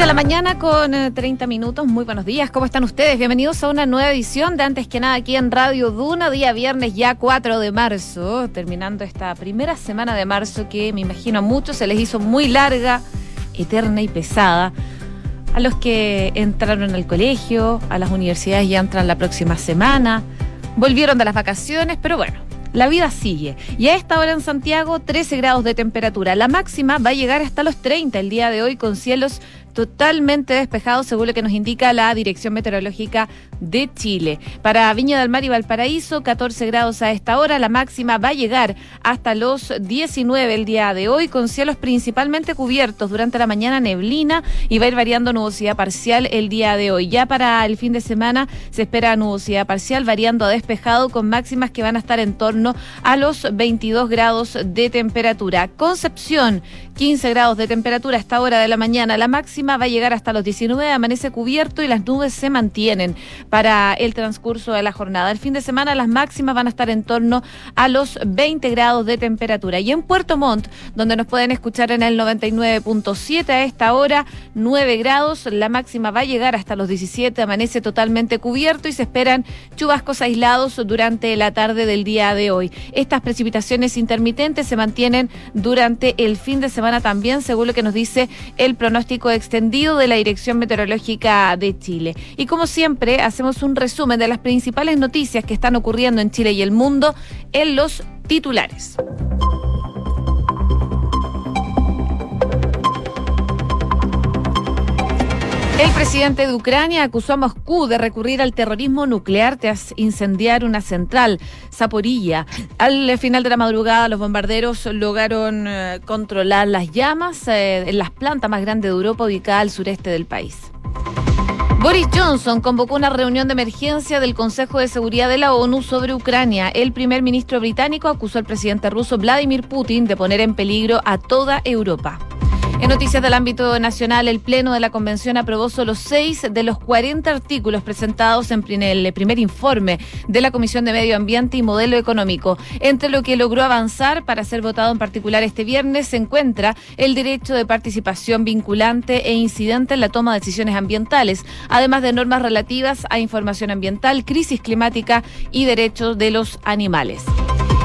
de la mañana con 30 eh, minutos. Muy buenos días. ¿Cómo están ustedes? Bienvenidos a una nueva edición de Antes que nada aquí en Radio Duna, día viernes ya 4 de marzo, terminando esta primera semana de marzo que me imagino a muchos se les hizo muy larga, eterna y pesada. A los que entraron al colegio, a las universidades ya entran la próxima semana, volvieron de las vacaciones, pero bueno, la vida sigue. Y a esta hora en Santiago, 13 grados de temperatura. La máxima va a llegar hasta los 30 el día de hoy con cielos totalmente despejado, según lo que nos indica la Dirección Meteorológica de Chile. Para Viña del Mar y Valparaíso, 14 grados a esta hora. La máxima va a llegar hasta los 19 el día de hoy, con cielos principalmente cubiertos. Durante la mañana neblina y va a ir variando nubosidad parcial el día de hoy. Ya para el fin de semana se espera nubosidad parcial, variando a despejado, con máximas que van a estar en torno a los 22 grados de temperatura. Concepción, 15 grados de temperatura a esta hora de la mañana. La máxima va a llegar hasta los 19, amanece cubierto y las nubes se mantienen para el transcurso de la jornada. El fin de semana las máximas van a estar en torno a los 20 grados de temperatura. Y en Puerto Montt, donde nos pueden escuchar en el 99.7 a esta hora, 9 grados. La máxima va a llegar hasta los 17, amanece totalmente cubierto y se esperan chubascos aislados durante la tarde del día de hoy. Estas precipitaciones intermitentes se mantienen durante el fin de semana también, según lo que nos dice el pronóstico extendido de la Dirección Meteorológica de Chile. Y como siempre, hacemos un resumen de las principales noticias que están ocurriendo en Chile y el mundo en los titulares. El presidente de Ucrania acusó a Moscú de recurrir al terrorismo nuclear tras incendiar una central, Zaporilla. Al final de la madrugada, los bombarderos lograron eh, controlar las llamas eh, en las plantas más grandes de Europa ubicada al sureste del país. Boris Johnson convocó una reunión de emergencia del Consejo de Seguridad de la ONU sobre Ucrania. El primer ministro británico acusó al presidente ruso Vladimir Putin de poner en peligro a toda Europa. En noticias del ámbito nacional, el Pleno de la Convención aprobó solo seis de los 40 artículos presentados en el primer informe de la Comisión de Medio Ambiente y Modelo Económico. Entre lo que logró avanzar para ser votado en particular este viernes se encuentra el derecho de participación vinculante e incidente en la toma de decisiones ambientales, además de normas relativas a información ambiental, crisis climática y derechos de los animales.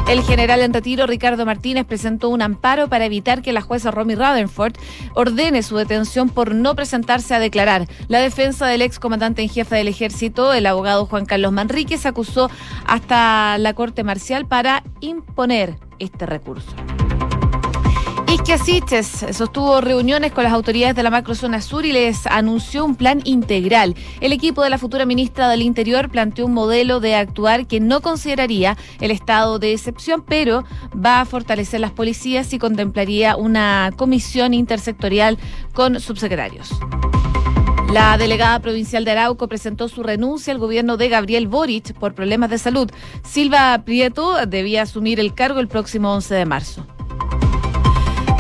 El general en retiro, Ricardo Martínez, presentó un amparo para evitar que la jueza Romy Rutherford ordene su detención por no presentarse a declarar. La defensa del ex comandante en jefe del ejército, el abogado Juan Carlos Manríquez, acusó hasta la Corte Marcial para imponer este recurso. Siches sostuvo reuniones con las autoridades de la macrozona sur y les anunció un plan integral. El equipo de la futura ministra del Interior planteó un modelo de actuar que no consideraría el estado de excepción, pero va a fortalecer las policías y contemplaría una comisión intersectorial con subsecretarios. La delegada provincial de Arauco presentó su renuncia al gobierno de Gabriel Boric por problemas de salud. Silva Prieto debía asumir el cargo el próximo 11 de marzo.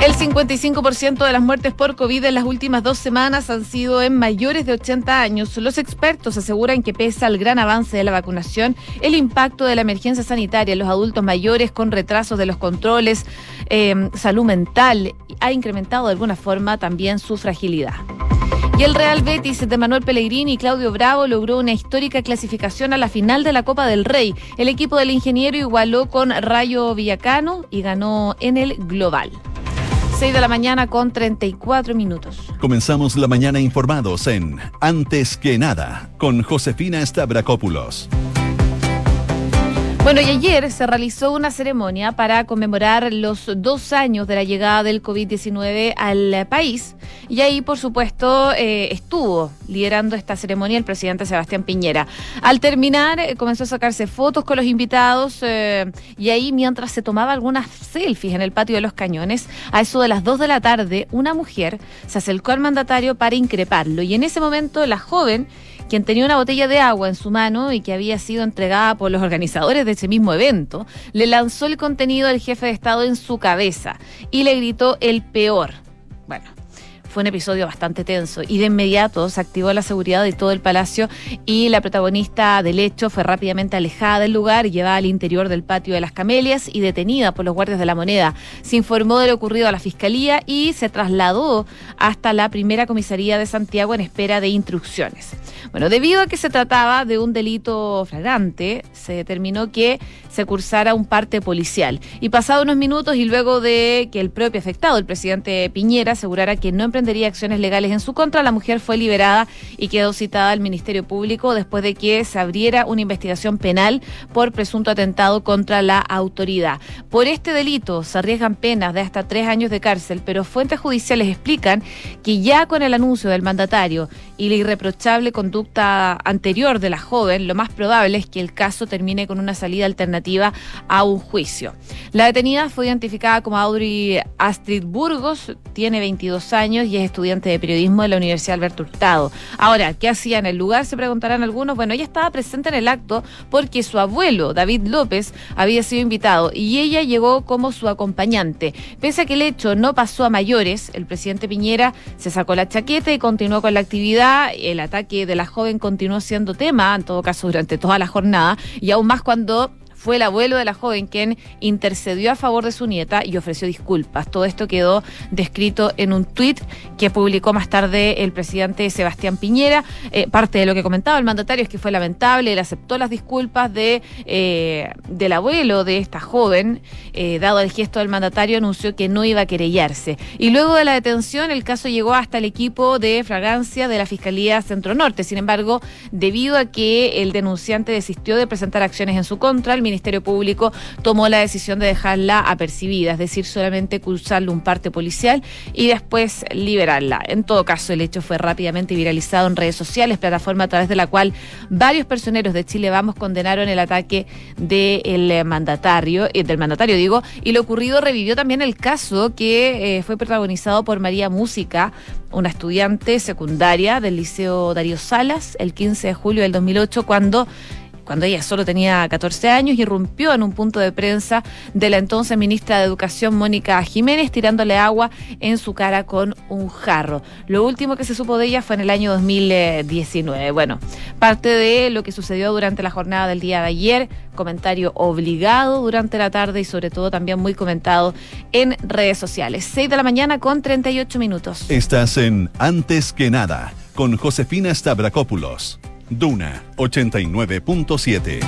El 55% de las muertes por COVID en las últimas dos semanas han sido en mayores de 80 años. Los expertos aseguran que pese al gran avance de la vacunación, el impacto de la emergencia sanitaria en los adultos mayores con retrasos de los controles, em, salud mental, ha incrementado de alguna forma también su fragilidad. Y el Real Betis de Manuel Pellegrini y Claudio Bravo logró una histórica clasificación a la final de la Copa del Rey. El equipo del ingeniero igualó con Rayo Villacano y ganó en el global. 6 de la mañana con 34 minutos. Comenzamos la mañana informados en Antes que nada con Josefina Stavrakopoulos. Bueno, y ayer se realizó una ceremonia para conmemorar los dos años de la llegada del COVID-19 al país. Y ahí, por supuesto, eh, estuvo liderando esta ceremonia el presidente Sebastián Piñera. Al terminar, eh, comenzó a sacarse fotos con los invitados eh, y ahí, mientras se tomaba algunas selfies en el patio de los cañones, a eso de las dos de la tarde, una mujer se acercó al mandatario para increparlo. Y en ese momento, la joven quien tenía una botella de agua en su mano y que había sido entregada por los organizadores de ese mismo evento, le lanzó el contenido del jefe de Estado en su cabeza y le gritó el peor. Bueno, fue un episodio bastante tenso y de inmediato se activó la seguridad de todo el palacio y la protagonista del hecho fue rápidamente alejada del lugar llevada al interior del patio de las Camelias y detenida por los guardias de la moneda. Se informó de lo ocurrido a la fiscalía y se trasladó hasta la primera comisaría de Santiago en espera de instrucciones. Bueno, debido a que se trataba de un delito flagrante, se determinó que se cursara un parte policial. Y pasado unos minutos y luego de que el propio afectado, el presidente Piñera, asegurara que no emprendería acciones legales en su contra, la mujer fue liberada y quedó citada al Ministerio Público después de que se abriera una investigación penal por presunto atentado contra la autoridad. Por este delito se arriesgan penas de hasta tres años de cárcel, pero fuentes judiciales explican que ya con el anuncio del mandatario y la irreprochable conducta anterior de la joven, lo más probable es que el caso termine con una salida alternativa a un juicio. La detenida fue identificada como Audrey Astrid Burgos, tiene 22 años y es estudiante de periodismo de la Universidad Alberto Hurtado. Ahora, ¿qué hacía en el lugar? Se preguntarán algunos. Bueno, ella estaba presente en el acto porque su abuelo, David López, había sido invitado y ella llegó como su acompañante. Pese a que el hecho no pasó a mayores, el presidente Piñera se sacó la chaqueta y continuó con la actividad el ataque de la joven continuó siendo tema, en todo caso durante toda la jornada, y aún más cuando fue el abuelo de la joven quien intercedió a favor de su nieta y ofreció disculpas. Todo esto quedó descrito en un tuit que publicó más tarde el presidente Sebastián Piñera. Eh, parte de lo que comentaba el mandatario es que fue lamentable, él aceptó las disculpas eh, del abuelo de esta joven, eh, dado el gesto del mandatario, anunció que no iba a querellarse. Y luego de la detención, el caso llegó hasta el equipo de fragancia de la Fiscalía Centro Norte. Sin embargo, debido a que el denunciante desistió de presentar acciones en su contra, el Ministerio Público tomó la decisión de dejarla apercibida, es decir, solamente cursarle un parte policial y después liberarla. En todo caso, el hecho fue rápidamente viralizado en redes sociales, plataforma a través de la cual varios personeros de Chile Vamos condenaron el ataque del mandatario, eh, del mandatario digo, y lo ocurrido revivió también el caso que eh, fue protagonizado por María Música, una estudiante secundaria del Liceo Darío Salas, el 15 de julio del 2008, cuando cuando ella solo tenía 14 años, irrumpió en un punto de prensa de la entonces ministra de Educación, Mónica Jiménez, tirándole agua en su cara con un jarro. Lo último que se supo de ella fue en el año 2019. Bueno, parte de lo que sucedió durante la jornada del día de ayer, comentario obligado durante la tarde y sobre todo también muy comentado en redes sociales. 6 de la mañana con 38 minutos. Estás en Antes que nada con Josefina Stavrakopoulos. Duna 89.7.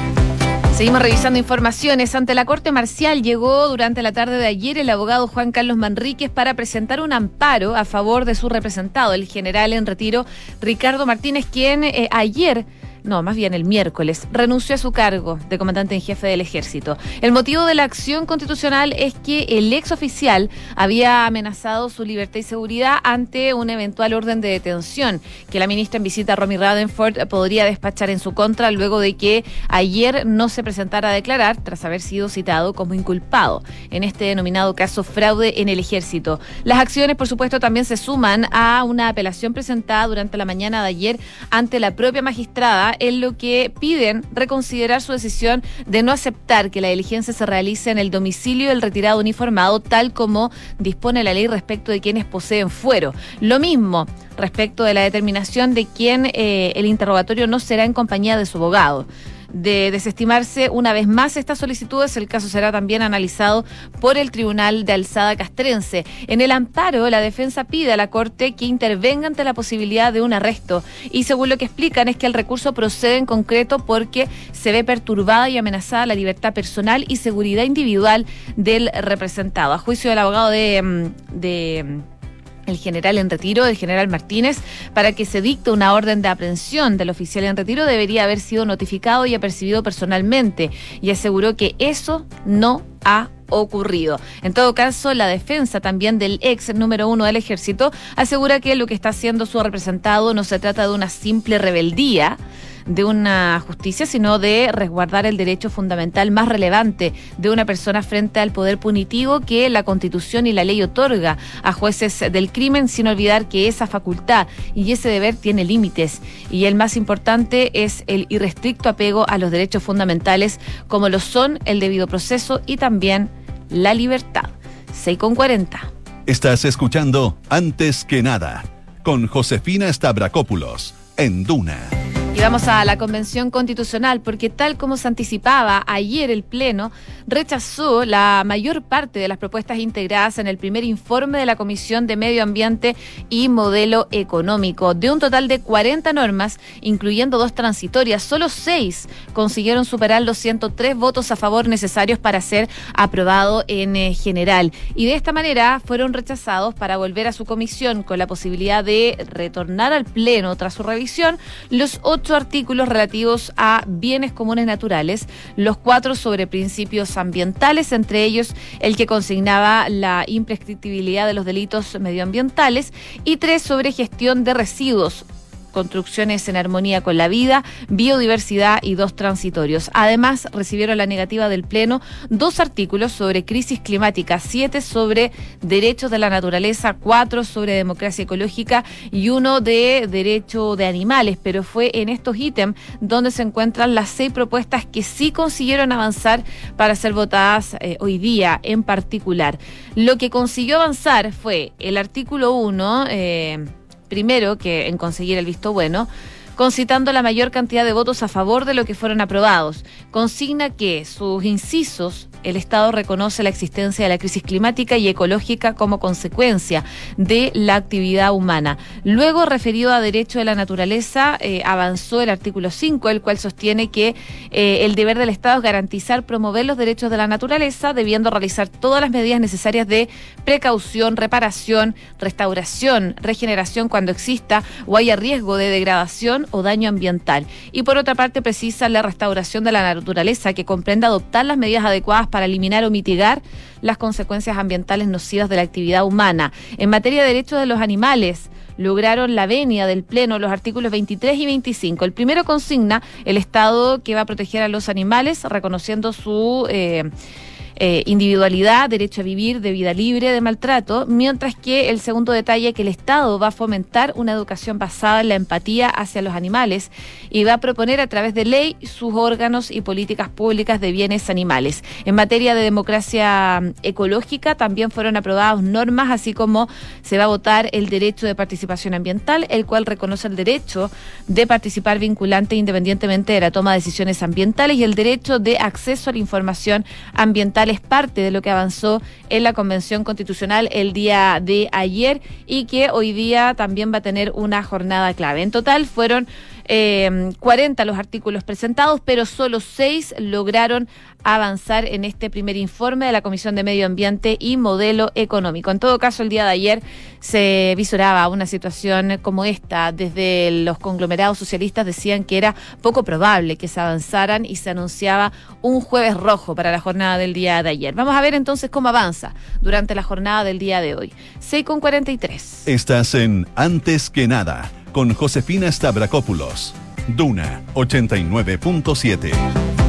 Seguimos revisando informaciones. Ante la Corte Marcial llegó durante la tarde de ayer el abogado Juan Carlos Manríquez para presentar un amparo a favor de su representado, el general en retiro Ricardo Martínez, quien eh, ayer no, más bien el miércoles, renunció a su cargo de comandante en jefe del ejército. El motivo de la acción constitucional es que el ex oficial había amenazado su libertad y seguridad ante un eventual orden de detención que la ministra en visita, Romy Radenford, podría despachar en su contra luego de que ayer no se presentara a declarar tras haber sido citado como inculpado en este denominado caso fraude en el ejército. Las acciones, por supuesto, también se suman a una apelación presentada durante la mañana de ayer ante la propia magistrada en lo que piden reconsiderar su decisión de no aceptar que la diligencia se realice en el domicilio del retirado uniformado, tal como dispone la ley respecto de quienes poseen fuero. Lo mismo respecto de la determinación de quien eh, el interrogatorio no será en compañía de su abogado de desestimarse una vez más estas solicitudes, el caso será también analizado por el Tribunal de Alzada Castrense. En el amparo, la defensa pide a la Corte que intervenga ante la posibilidad de un arresto y según lo que explican es que el recurso procede en concreto porque se ve perturbada y amenazada la libertad personal y seguridad individual del representado. A juicio del abogado de, mm, de mm, el general en retiro, el general Martínez, para que se dicte una orden de aprehensión del oficial en retiro debería haber sido notificado y apercibido personalmente y aseguró que eso no ha ocurrido. En todo caso, la defensa también del ex número uno del ejército asegura que lo que está haciendo su representado no se trata de una simple rebeldía, de una justicia, sino de resguardar el derecho fundamental más relevante de una persona frente al poder punitivo que la Constitución y la ley otorga a jueces del crimen, sin olvidar que esa facultad y ese deber tiene límites. Y el más importante es el irrestricto apego a los derechos fundamentales, como lo son el debido proceso y también la libertad. 6 con 40. Estás escuchando Antes que nada con Josefina Stavrakopoulos en Duna. Y vamos a la Convención Constitucional, porque tal como se anticipaba ayer el Pleno, rechazó la mayor parte de las propuestas integradas en el primer informe de la Comisión de Medio Ambiente y Modelo Económico. De un total de 40 normas, incluyendo dos transitorias, solo seis consiguieron superar los 103 votos a favor necesarios para ser aprobado en eh, general. Y de esta manera fueron rechazados para volver a su comisión con la posibilidad de retornar al Pleno tras su revisión los ocho artículos relativos a bienes comunes naturales, los cuatro sobre principios ambientales, entre ellos el que consignaba la imprescriptibilidad de los delitos medioambientales, y tres sobre gestión de residuos construcciones en armonía con la vida, biodiversidad y dos transitorios. Además, recibieron la negativa del Pleno dos artículos sobre crisis climática, siete sobre derechos de la naturaleza, cuatro sobre democracia ecológica y uno de derecho de animales. Pero fue en estos ítems donde se encuentran las seis propuestas que sí consiguieron avanzar para ser votadas eh, hoy día en particular. Lo que consiguió avanzar fue el artículo 1. Eh, primero que en conseguir el visto bueno, concitando la mayor cantidad de votos a favor de lo que fueron aprobados. Consigna que sus incisos el Estado reconoce la existencia de la crisis climática y ecológica como consecuencia de la actividad humana. Luego, referido a derecho de la naturaleza, eh, avanzó el artículo 5, el cual sostiene que eh, el deber del Estado es garantizar, promover los derechos de la naturaleza, debiendo realizar todas las medidas necesarias de precaución, reparación, restauración, regeneración cuando exista o haya riesgo de degradación o daño ambiental. Y por otra parte, precisa la restauración de la naturaleza, que comprende adoptar las medidas adecuadas para eliminar o mitigar las consecuencias ambientales nocivas de la actividad humana. En materia de derechos de los animales, lograron la venia del Pleno los artículos 23 y 25. El primero consigna el Estado que va a proteger a los animales, reconociendo su... Eh, eh, individualidad, derecho a vivir de vida libre de maltrato, mientras que el segundo detalle que el Estado va a fomentar una educación basada en la empatía hacia los animales y va a proponer a través de ley sus órganos y políticas públicas de bienes animales. En materia de democracia mm, ecológica también fueron aprobadas normas, así como se va a votar el derecho de participación ambiental, el cual reconoce el derecho de participar vinculante independientemente de la toma de decisiones ambientales y el derecho de acceso a la información ambiental es parte de lo que avanzó en la Convención Constitucional el día de ayer y que hoy día también va a tener una jornada clave. En total fueron eh, 40 los artículos presentados, pero solo seis lograron avanzar en este primer informe de la Comisión de Medio Ambiente y Modelo Económico. En todo caso, el día de ayer se visoraba una situación como esta. Desde los conglomerados socialistas decían que era poco probable que se avanzaran y se anunciaba un jueves rojo para la jornada del día de ayer. Vamos a ver entonces cómo avanza durante la jornada del día de hoy. 6 con 43. Estás en Antes que nada con Josefina Stavrakopoulos. Duna 89.7.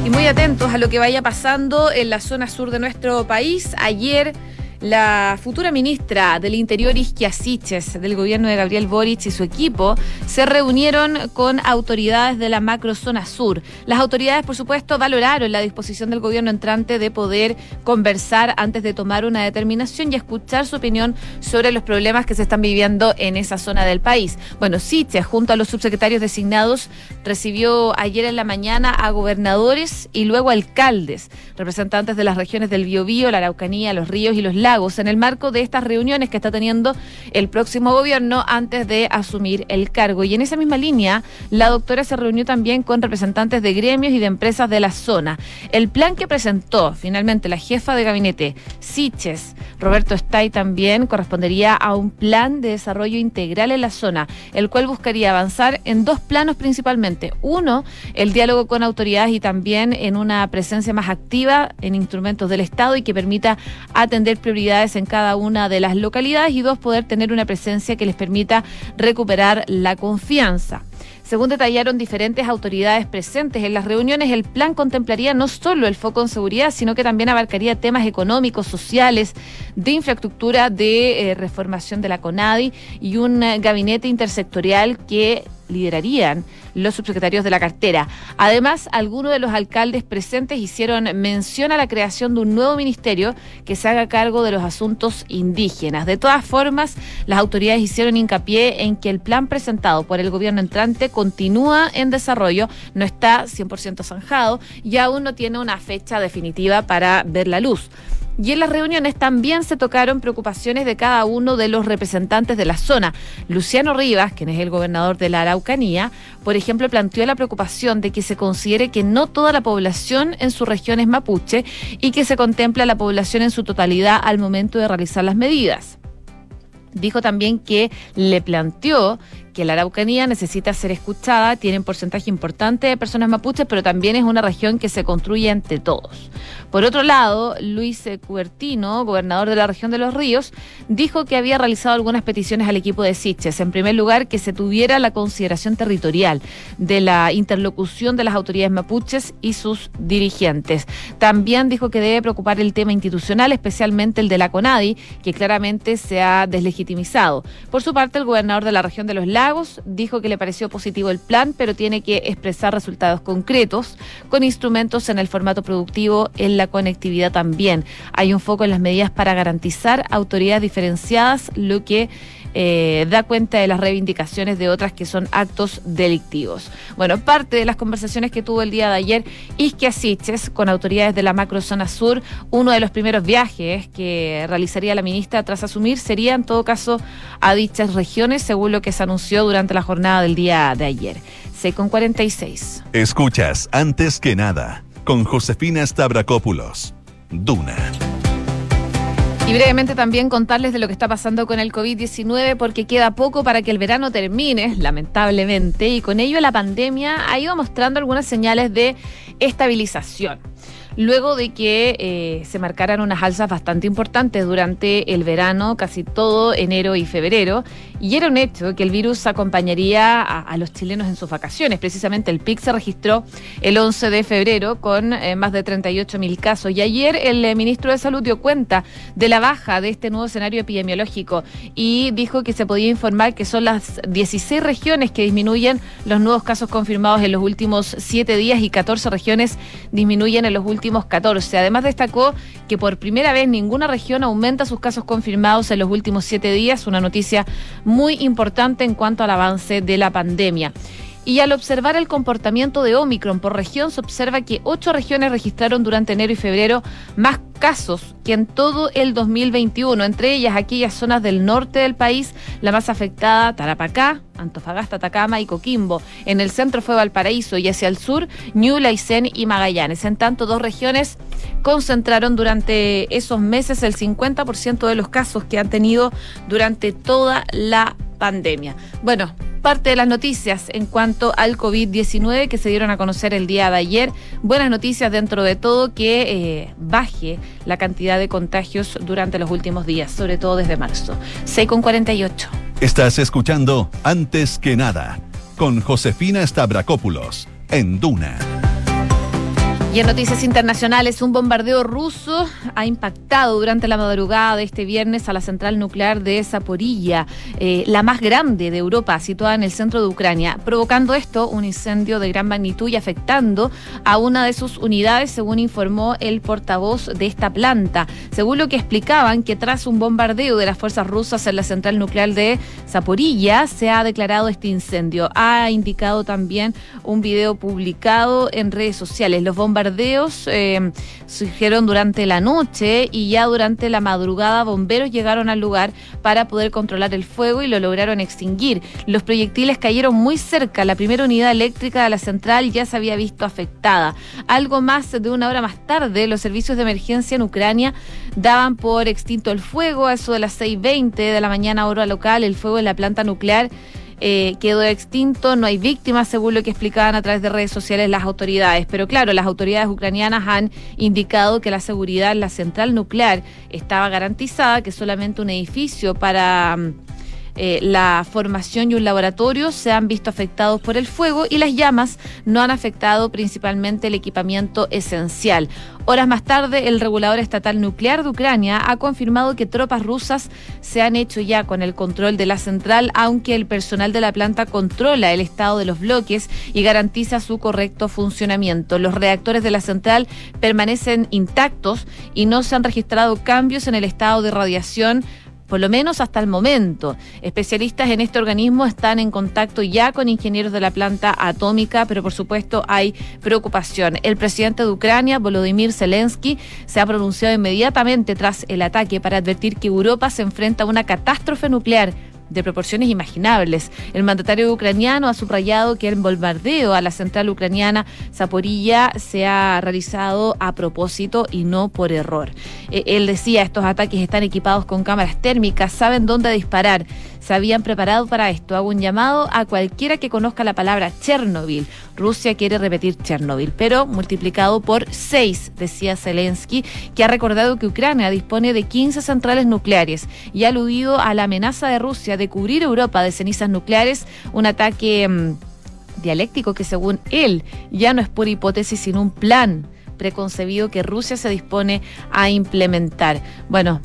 Y muy atentos a lo que vaya pasando en la zona sur de nuestro país. Ayer la futura ministra del Interior, Isquia Siches, del gobierno de Gabriel Boric y su equipo, se reunieron con autoridades de la macrozona sur. Las autoridades, por supuesto, valoraron la disposición del gobierno entrante de poder conversar antes de tomar una determinación y escuchar su opinión sobre los problemas que se están viviendo en esa zona del país. Bueno, Siches, junto a los subsecretarios designados, recibió ayer en la mañana a gobernadores y luego alcaldes, representantes de las regiones del Biobío, la Araucanía, los ríos y los lagos en el marco de estas reuniones que está teniendo el próximo gobierno antes de asumir el cargo. Y en esa misma línea, la doctora se reunió también con representantes de gremios y de empresas de la zona. El plan que presentó finalmente la jefa de gabinete, Siches, Roberto Stay también, correspondería a un plan de desarrollo integral en la zona, el cual buscaría avanzar en dos planos principalmente. Uno, el diálogo con autoridades y también en una presencia más activa en instrumentos del Estado y que permita atender prioridades en cada una de las localidades y dos, poder tener una presencia que les permita recuperar la confianza. Según detallaron diferentes autoridades presentes en las reuniones, el plan contemplaría no solo el foco en seguridad, sino que también abarcaría temas económicos, sociales, de infraestructura, de eh, reformación de la CONADI y un eh, gabinete intersectorial que liderarían los subsecretarios de la cartera. Además, algunos de los alcaldes presentes hicieron mención a la creación de un nuevo ministerio que se haga cargo de los asuntos indígenas. De todas formas, las autoridades hicieron hincapié en que el plan presentado por el gobierno entrante continúa en desarrollo, no está 100% zanjado y aún no tiene una fecha definitiva para ver la luz. Y en las reuniones también se tocaron preocupaciones de cada uno de los representantes de la zona. Luciano Rivas, quien es el gobernador de la Araucanía, por ejemplo, planteó la preocupación de que se considere que no toda la población en su región es mapuche y que se contempla la población en su totalidad al momento de realizar las medidas. Dijo también que le planteó que la Araucanía necesita ser escuchada, tiene un porcentaje importante de personas mapuches, pero también es una región que se construye entre todos. Por otro lado, Luis Cubertino, gobernador de la región de los ríos, dijo que había realizado algunas peticiones al equipo de Siches. En primer lugar, que se tuviera la consideración territorial de la interlocución de las autoridades mapuches y sus dirigentes. También dijo que debe preocupar el tema institucional, especialmente el de la CONADI, que claramente se ha deslegitimizado. Por su parte, el gobernador de la región de los Lagos dijo que le pareció positivo el plan, pero tiene que expresar resultados concretos con instrumentos en el formato productivo, la conectividad también. Hay un foco en las medidas para garantizar autoridades diferenciadas, lo que eh, da cuenta de las reivindicaciones de otras que son actos delictivos. Bueno, parte de las conversaciones que tuvo el día de ayer Isquia Siches con autoridades de la macrozona sur, uno de los primeros viajes que realizaría la ministra tras asumir sería en todo caso a dichas regiones, según lo que se anunció durante la jornada del día de ayer. C con 46. Escuchas antes que nada con Josefina Stavrakopoulos. Duna. Y brevemente también contarles de lo que está pasando con el COVID-19 porque queda poco para que el verano termine, lamentablemente, y con ello la pandemia ha ido mostrando algunas señales de estabilización luego de que eh, se marcaran unas alzas bastante importantes durante el verano, casi todo enero y febrero, y era un hecho que el virus acompañaría a, los chilenos en sus vacaciones. Precisamente el PIC se registró el 11 de febrero con eh, más de 38 mil casos, y ayer el eh, ministro de Salud dio cuenta de la baja de este nuevo escenario epidemiológico y dijo que se podía informar que son las 16 regiones que disminuyen los nuevos casos confirmados en los últimos 7 días y 14 regiones disminuyen en los últimos 14. Además destacó que por primera vez ninguna región aumenta sus casos confirmados en los últimos siete días, una noticia muy importante en cuanto al avance de la pandemia. Y al observar el comportamiento de Omicron por región, se observa que ocho regiones registraron durante enero y febrero más casos que en todo el 2021, entre ellas aquellas zonas del norte del país, la más afectada, Tarapacá, Antofagasta, Atacama y Coquimbo. En el centro fue Valparaíso y hacia el sur, Ñuble, Aysén y Magallanes. En tanto, dos regiones concentraron durante esos meses el 50% de los casos que han tenido durante toda la pandemia. Bueno, parte de las noticias en cuanto al COVID-19 que se dieron a conocer el día de ayer. Buenas noticias dentro de todo que eh, baje la cantidad de contagios durante los últimos días, sobre todo desde marzo. 6 con 48. Estás escuchando Antes que nada con Josefina Stavrakopoulos en Duna y en noticias internacionales, un bombardeo ruso ha impactado durante la madrugada de este viernes a la central nuclear de Zaporilla, eh, la más grande de Europa, situada en el centro de Ucrania, provocando esto un incendio de gran magnitud y afectando a una de sus unidades, según informó el portavoz de esta planta. Según lo que explicaban, que tras un bombardeo de las fuerzas rusas en la central nuclear de Zaporilla, se ha declarado este incendio. Ha indicado también un video publicado en redes sociales. Los bombardeos bombardeos eh, surgieron durante la noche y ya durante la madrugada bomberos llegaron al lugar para poder controlar el fuego y lo lograron extinguir. Los proyectiles cayeron muy cerca. La primera unidad eléctrica de la central ya se había visto afectada. Algo más de una hora más tarde, los servicios de emergencia en Ucrania daban por extinto el fuego. A eso de las 6.20 de la mañana hora local, el fuego en la planta nuclear eh, quedó extinto, no hay víctimas, según lo que explicaban a través de redes sociales las autoridades. Pero claro, las autoridades ucranianas han indicado que la seguridad en la central nuclear estaba garantizada, que solamente un edificio para... Mm, eh, la formación y un laboratorio se han visto afectados por el fuego y las llamas no han afectado principalmente el equipamiento esencial. Horas más tarde, el regulador estatal nuclear de Ucrania ha confirmado que tropas rusas se han hecho ya con el control de la central, aunque el personal de la planta controla el estado de los bloques y garantiza su correcto funcionamiento. Los reactores de la central permanecen intactos y no se han registrado cambios en el estado de radiación por lo menos hasta el momento. Especialistas en este organismo están en contacto ya con ingenieros de la planta atómica, pero por supuesto hay preocupación. El presidente de Ucrania, Volodymyr Zelensky, se ha pronunciado inmediatamente tras el ataque para advertir que Europa se enfrenta a una catástrofe nuclear de proporciones imaginables. El mandatario ucraniano ha subrayado que el bombardeo a la central ucraniana Zaporilla se ha realizado a propósito y no por error. Eh, él decía, estos ataques están equipados con cámaras térmicas, saben dónde disparar se habían preparado para esto. Hago un llamado a cualquiera que conozca la palabra Chernobyl. Rusia quiere repetir Chernobyl, pero multiplicado por seis, decía Zelensky, que ha recordado que Ucrania dispone de 15 centrales nucleares y ha aludido a la amenaza de Rusia de cubrir Europa de cenizas nucleares, un ataque mm, dialéctico que según él ya no es pura hipótesis, sino un plan preconcebido que Rusia se dispone a implementar. Bueno,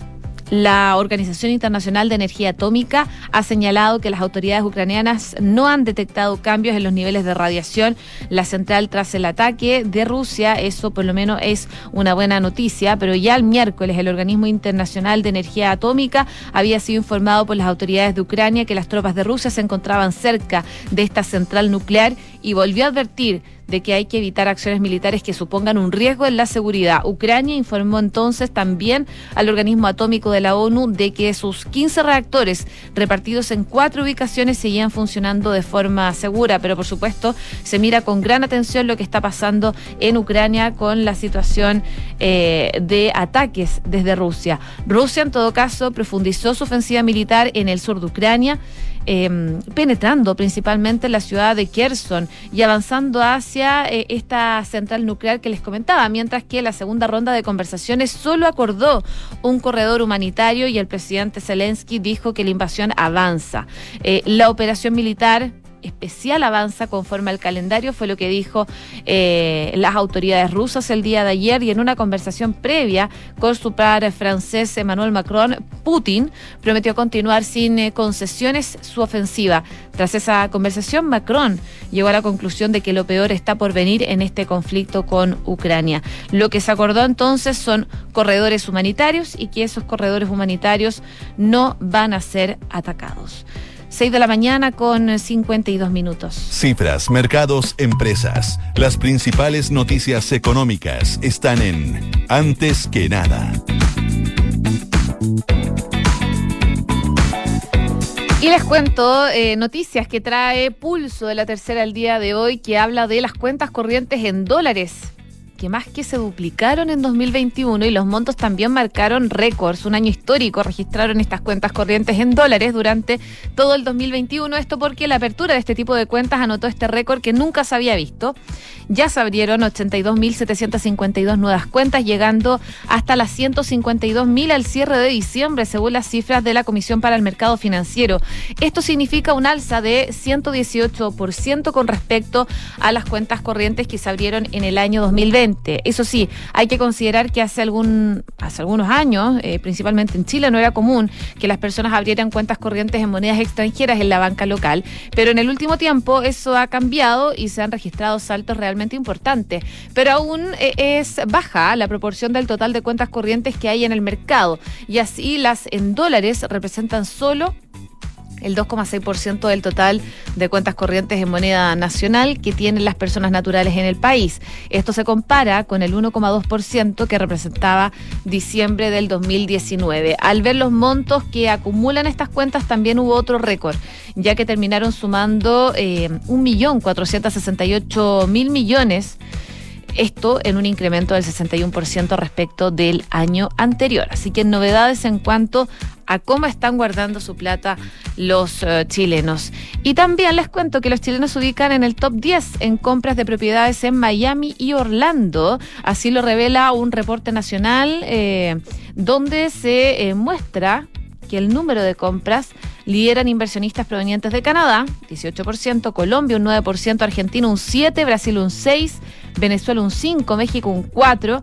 la Organización Internacional de Energía Atómica ha señalado que las autoridades ucranianas no han detectado cambios en los niveles de radiación. La central tras el ataque de Rusia, eso por lo menos es una buena noticia, pero ya el miércoles el Organismo Internacional de Energía Atómica había sido informado por las autoridades de Ucrania que las tropas de Rusia se encontraban cerca de esta central nuclear y volvió a advertir de que hay que evitar acciones militares que supongan un riesgo en la seguridad. Ucrania informó entonces también al organismo atómico de la ONU de que sus 15 reactores repartidos en cuatro ubicaciones seguían funcionando de forma segura, pero por supuesto se mira con gran atención lo que está pasando en Ucrania con la situación eh, de ataques desde Rusia. Rusia en todo caso profundizó su ofensiva militar en el sur de Ucrania. Em, penetrando principalmente en la ciudad de Kherson y avanzando hacia eh, esta central nuclear que les comentaba, mientras que la segunda ronda de conversaciones solo acordó un corredor humanitario y el presidente Zelensky dijo que la invasión avanza. Eh, la operación militar especial avanza conforme al calendario, fue lo que dijo eh, las autoridades rusas el día de ayer y en una conversación previa con su padre francés Emmanuel Macron, Putin prometió continuar sin eh, concesiones su ofensiva. Tras esa conversación, Macron llegó a la conclusión de que lo peor está por venir en este conflicto con Ucrania. Lo que se acordó entonces son corredores humanitarios y que esos corredores humanitarios no van a ser atacados. 6 de la mañana con 52 minutos. Cifras, mercados, empresas. Las principales noticias económicas están en Antes que nada. Y les cuento eh, noticias que trae Pulso de la tercera al día de hoy que habla de las cuentas corrientes en dólares que más que se duplicaron en 2021 y los montos también marcaron récords, un año histórico, registraron estas cuentas corrientes en dólares durante todo el 2021, esto porque la apertura de este tipo de cuentas anotó este récord que nunca se había visto. Ya se abrieron 82.752 nuevas cuentas, llegando hasta las 152.000 al cierre de diciembre, según las cifras de la Comisión para el Mercado Financiero. Esto significa un alza de 118% con respecto a las cuentas corrientes que se abrieron en el año 2020. Eso sí, hay que considerar que hace, algún, hace algunos años, eh, principalmente en Chile, no era común que las personas abrieran cuentas corrientes en monedas extranjeras en la banca local, pero en el último tiempo eso ha cambiado y se han registrado saltos realmente importantes, pero aún eh, es baja la proporción del total de cuentas corrientes que hay en el mercado. Y así las en dólares representan solo el 2,6% del total de cuentas corrientes en moneda nacional que tienen las personas naturales en el país. Esto se compara con el 1,2% que representaba diciembre del 2019. Al ver los montos que acumulan estas cuentas, también hubo otro récord, ya que terminaron sumando eh, 1.468.000 millones esto en un incremento del 61% respecto del año anterior. Así que novedades en cuanto a cómo están guardando su plata los eh, chilenos. Y también les cuento que los chilenos se ubican en el top 10 en compras de propiedades en Miami y Orlando. Así lo revela un reporte nacional eh, donde se eh, muestra que el número de compras Lideran inversionistas provenientes de Canadá, 18%, Colombia un 9%, Argentina un 7%, Brasil un 6%, Venezuela un 5%, México un 4%,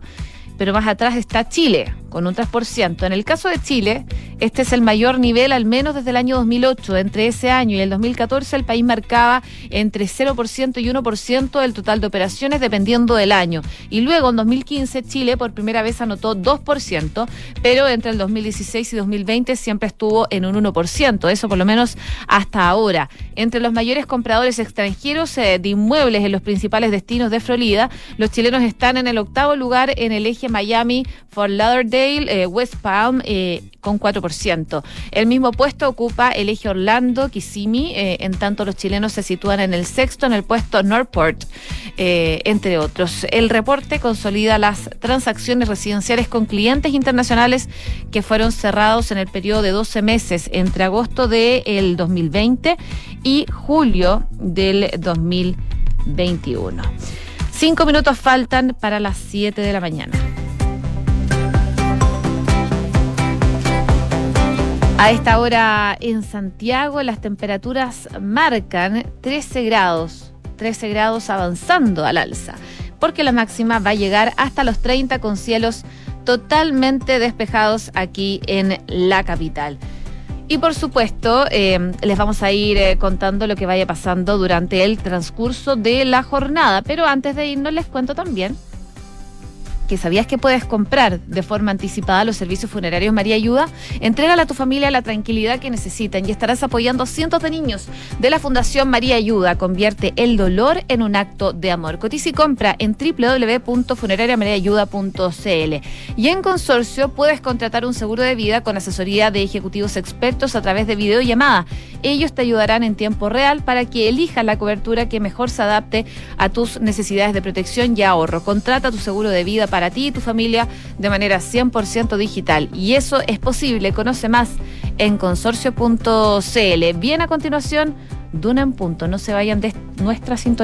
pero más atrás está Chile, con un 3%. En el caso de Chile, este es el mayor nivel al menos desde el año 2008. Entre ese año y el 2014 el país marcaba entre 0% y 1% del total de operaciones dependiendo del año. Y luego en 2015 Chile por primera vez anotó 2%, pero entre el 2016 y 2020 siempre estuvo en un 1%, eso por lo menos hasta ahora. Entre los mayores compradores extranjeros eh, de inmuebles en los principales destinos de Florida, los chilenos están en el octavo lugar en el eje Miami, Fort Lauderdale, eh, West Palm eh, con 4%. El mismo puesto ocupa el eje Orlando, Kissimmee, eh, en tanto los chilenos se sitúan en el sexto, en el puesto Northport, entre otros. El reporte consolida las transacciones residenciales con clientes internacionales que fueron cerrados en el periodo de 12 meses entre agosto del 2020 y julio del 2021. Cinco minutos faltan para las 7 de la mañana. A esta hora en Santiago las temperaturas marcan 13 grados, 13 grados avanzando al alza, porque la máxima va a llegar hasta los 30 con cielos totalmente despejados aquí en la capital. Y por supuesto, eh, les vamos a ir eh, contando lo que vaya pasando durante el transcurso de la jornada. Pero antes de irnos, les cuento también que sabías que puedes comprar de forma anticipada los servicios funerarios María Ayuda, entrégale a tu familia la tranquilidad que necesitan y estarás apoyando a cientos de niños de la Fundación María Ayuda. Convierte el dolor en un acto de amor. Cotiza y compra en www.funerariamariaayuda.cl. Y en consorcio puedes contratar un seguro de vida con asesoría de ejecutivos expertos a través de videollamada. Ellos te ayudarán en tiempo real para que elijas la cobertura que mejor se adapte a tus necesidades de protección y ahorro. Contrata tu seguro de vida para para ti y tu familia de manera 100% digital. Y eso es posible. Conoce más en consorcio.cl. Bien a continuación, Duna en punto. No se vayan de nuestra sintonía.